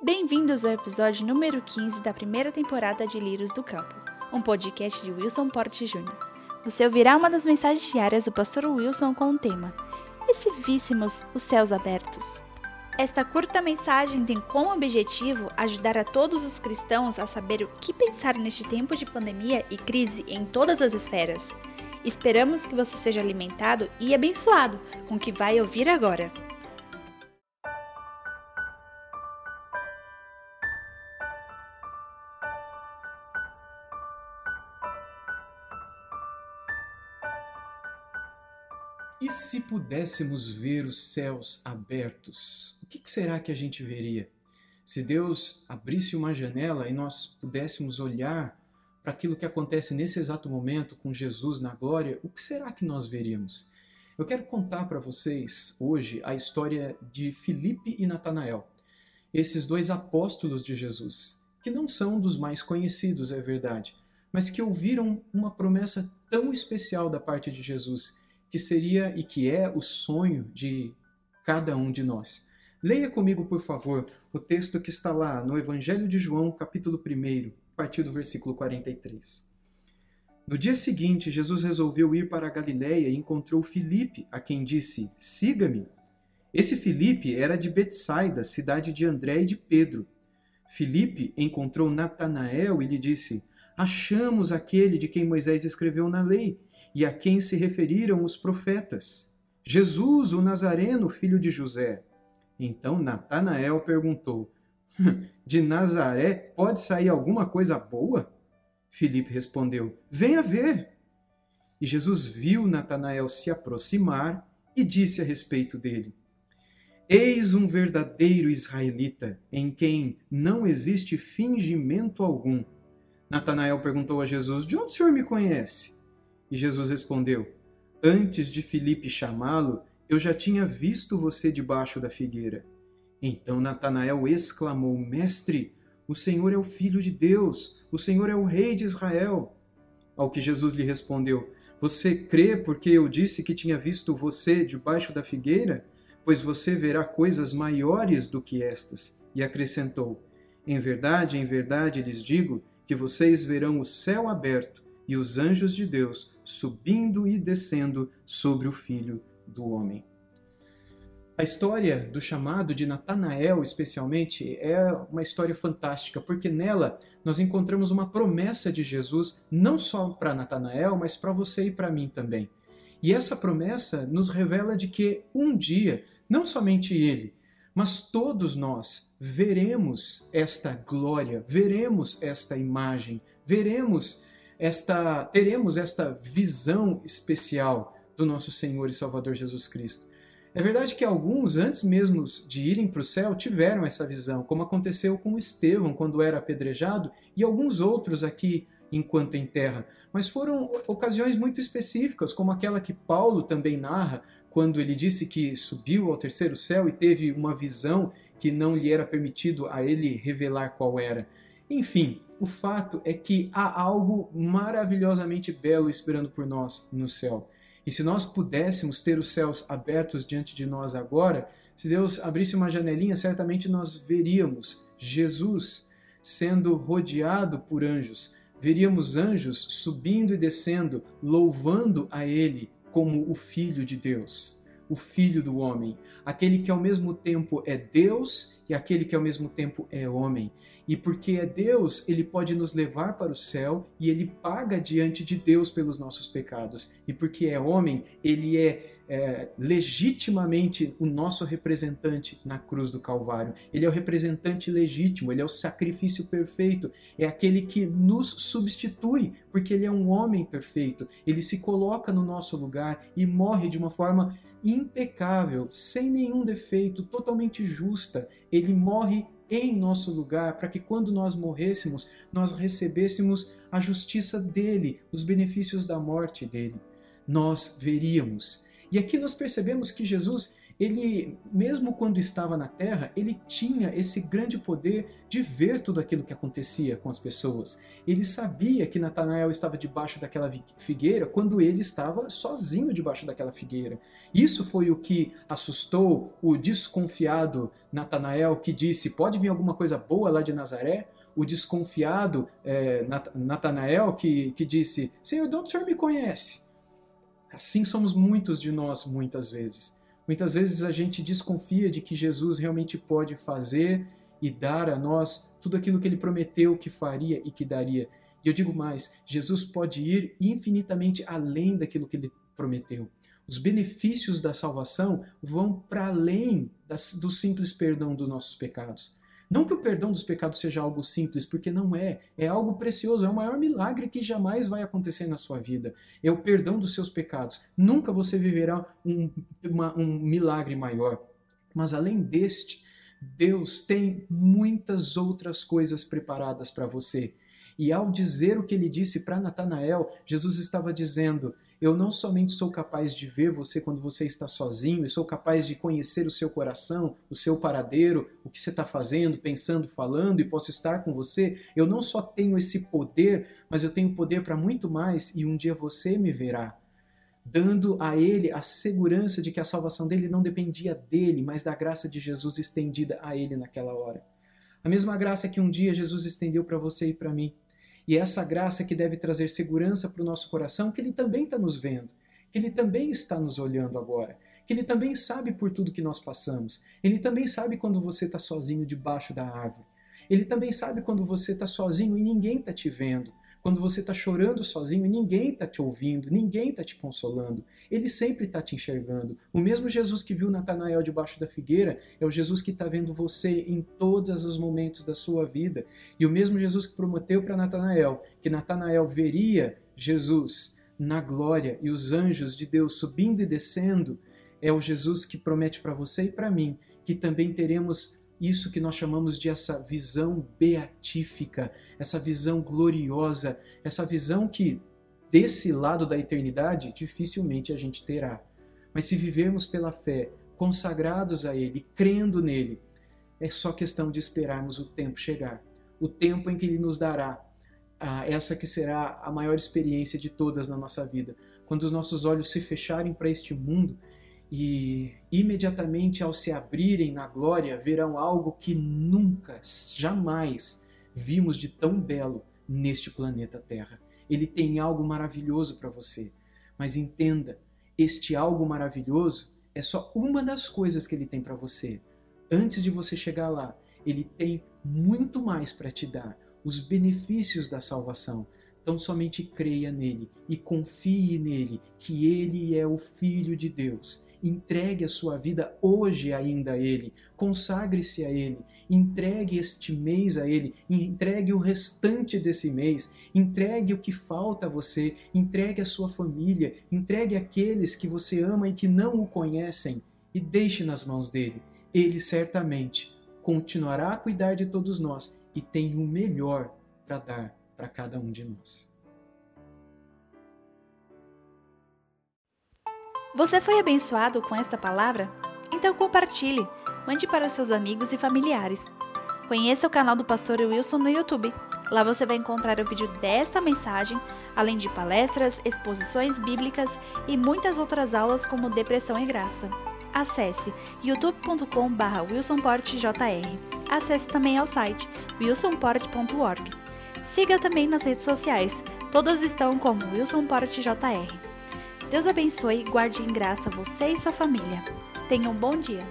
Bem-vindos ao episódio número 15 da primeira temporada de Lírios do Campo, um podcast de Wilson Porte Jr. Você ouvirá uma das mensagens diárias do pastor Wilson com o tema E se víssemos os céus abertos? Esta curta mensagem tem como objetivo ajudar a todos os cristãos a saber o que pensar neste tempo de pandemia e crise em todas as esferas. Esperamos que você seja alimentado e abençoado com o que vai ouvir agora. E se pudéssemos ver os céus abertos, o que será que a gente veria? Se Deus abrisse uma janela e nós pudéssemos olhar para aquilo que acontece nesse exato momento com Jesus na glória, o que será que nós veríamos? Eu quero contar para vocês hoje a história de Filipe e Natanael, esses dois apóstolos de Jesus, que não são dos mais conhecidos, é verdade, mas que ouviram uma promessa tão especial da parte de Jesus que seria e que é o sonho de cada um de nós. Leia comigo, por favor, o texto que está lá no Evangelho de João, capítulo 1, a partir do versículo 43. No dia seguinte, Jesus resolveu ir para a Galiléia e encontrou Filipe, a quem disse: Siga-me. Esse Filipe era de Betsaida, cidade de André e de Pedro. Filipe encontrou Natanael e lhe disse: Achamos aquele de quem Moisés escreveu na lei e a quem se referiram os profetas. Jesus, o Nazareno, filho de José. Então Natanael perguntou: De Nazaré pode sair alguma coisa boa? Filipe respondeu: Venha ver. E Jesus viu Natanael se aproximar e disse a respeito dele: Eis um verdadeiro israelita, em quem não existe fingimento algum. Natanael perguntou a Jesus: De onde o senhor me conhece? E Jesus respondeu: Antes de Filipe chamá-lo, eu já tinha visto você debaixo da figueira. Então Natanael exclamou: Mestre, o Senhor é o Filho de Deus, o Senhor é o Rei de Israel. Ao que Jesus lhe respondeu: Você crê porque eu disse que tinha visto você debaixo da figueira? Pois você verá coisas maiores do que estas. E acrescentou: Em verdade, em verdade lhes digo que vocês verão o céu aberto e os anjos de Deus subindo e descendo sobre o filho do homem. A história do chamado de Natanael, especialmente, é uma história fantástica, porque nela nós encontramos uma promessa de Jesus, não só para Natanael, mas para você e para mim também. E essa promessa nos revela de que um dia, não somente ele, mas todos nós veremos esta glória, veremos esta imagem, veremos esta teremos esta visão especial do nosso Senhor e Salvador Jesus Cristo. É verdade que alguns, antes mesmo de irem para o céu, tiveram essa visão, como aconteceu com Estevão quando era apedrejado e alguns outros aqui enquanto em terra. Mas foram ocasiões muito específicas, como aquela que Paulo também narra, quando ele disse que subiu ao terceiro céu e teve uma visão que não lhe era permitido a ele revelar qual era. Enfim, o fato é que há algo maravilhosamente belo esperando por nós no céu. E se nós pudéssemos ter os céus abertos diante de nós agora, se Deus abrisse uma janelinha, certamente nós veríamos Jesus sendo rodeado por anjos. Veríamos anjos subindo e descendo, louvando a Ele como o Filho de Deus, o Filho do homem, aquele que ao mesmo tempo é Deus e aquele que ao mesmo tempo é homem. E porque é Deus, ele pode nos levar para o céu e ele paga diante de Deus pelos nossos pecados. E porque é homem, ele é, é, legitimamente o nosso representante na cruz do Calvário. Ele é o representante legítimo, ele é o sacrifício perfeito, é aquele que nos substitui, porque ele é um homem perfeito. Ele se coloca no nosso lugar e morre de uma forma impecável, sem nenhum defeito, totalmente justa. Ele morre em nosso lugar, para que quando nós morrêssemos, nós recebêssemos a justiça dele, os benefícios da morte dele. Nós veríamos. E aqui nós percebemos que Jesus, ele, mesmo quando estava na terra, ele tinha esse grande poder de ver tudo aquilo que acontecia com as pessoas. Ele sabia que Natanael estava debaixo daquela figueira quando ele estava sozinho debaixo daquela figueira. Isso foi o que assustou o desconfiado Natanael, que disse: Pode vir alguma coisa boa lá de Nazaré? O desconfiado é, Natanael, que, que disse: Senhor, de onde o senhor me conhece? Assim somos muitos de nós, muitas vezes. Muitas vezes a gente desconfia de que Jesus realmente pode fazer e dar a nós tudo aquilo que ele prometeu que faria e que daria. E eu digo mais: Jesus pode ir infinitamente além daquilo que ele prometeu. Os benefícios da salvação vão para além das, do simples perdão dos nossos pecados. Não que o perdão dos pecados seja algo simples, porque não é. É algo precioso, é o maior milagre que jamais vai acontecer na sua vida. É o perdão dos seus pecados. Nunca você viverá um, uma, um milagre maior. Mas além deste, Deus tem muitas outras coisas preparadas para você. E ao dizer o que ele disse para Natanael, Jesus estava dizendo: eu não somente sou capaz de ver você quando você está sozinho, e sou capaz de conhecer o seu coração, o seu paradeiro, o que você está fazendo, pensando, falando, e posso estar com você. Eu não só tenho esse poder, mas eu tenho poder para muito mais, e um dia você me verá. Dando a ele a segurança de que a salvação dele não dependia dele, mas da graça de Jesus estendida a ele naquela hora. A mesma graça que um dia Jesus estendeu para você e para mim. E é essa graça que deve trazer segurança para o nosso coração, que Ele também está nos vendo, que Ele também está nos olhando agora, que Ele também sabe por tudo que nós passamos. Ele também sabe quando você está sozinho debaixo da árvore. Ele também sabe quando você está sozinho e ninguém está te vendo quando você está chorando sozinho ninguém está te ouvindo, ninguém está te consolando. Ele sempre está te enxergando. O mesmo Jesus que viu Natanael debaixo da figueira é o Jesus que está vendo você em todos os momentos da sua vida. E o mesmo Jesus que prometeu para Natanael que Natanael veria Jesus na glória e os anjos de Deus subindo e descendo, é o Jesus que promete para você e para mim que também teremos isso que nós chamamos de essa visão beatífica, essa visão gloriosa, essa visão que desse lado da eternidade dificilmente a gente terá. Mas se vivermos pela fé, consagrados a Ele, crendo nele, é só questão de esperarmos o tempo chegar o tempo em que Ele nos dará ah, essa que será a maior experiência de todas na nossa vida. Quando os nossos olhos se fecharem para este mundo e imediatamente ao se abrirem na glória verão algo que nunca, jamais vimos de tão belo neste planeta Terra. Ele tem algo maravilhoso para você, mas entenda, este algo maravilhoso é só uma das coisas que ele tem para você. Antes de você chegar lá, ele tem muito mais para te dar, os benefícios da salvação. Então somente creia nele e confie nele, que ele é o Filho de Deus Entregue a sua vida hoje ainda a Ele, consagre-se a Ele, entregue este mês a Ele, entregue o restante desse mês, entregue o que falta a você, entregue a sua família, entregue aqueles que você ama e que não o conhecem e deixe nas mãos dele. Ele certamente continuará a cuidar de todos nós e tem o melhor para dar para cada um de nós. Você foi abençoado com esta palavra? Então compartilhe, mande para seus amigos e familiares. Conheça o canal do Pastor Wilson no YouTube. Lá você vai encontrar o vídeo desta mensagem, além de palestras, exposições bíblicas e muitas outras aulas como Depressão e Graça. Acesse youtube.com.br wilsonportjr. Acesse também ao site wilsonport.org. Siga também nas redes sociais, todas estão como wilsonportjr. Deus abençoe e guarde em graça você e sua família. Tenha um bom dia.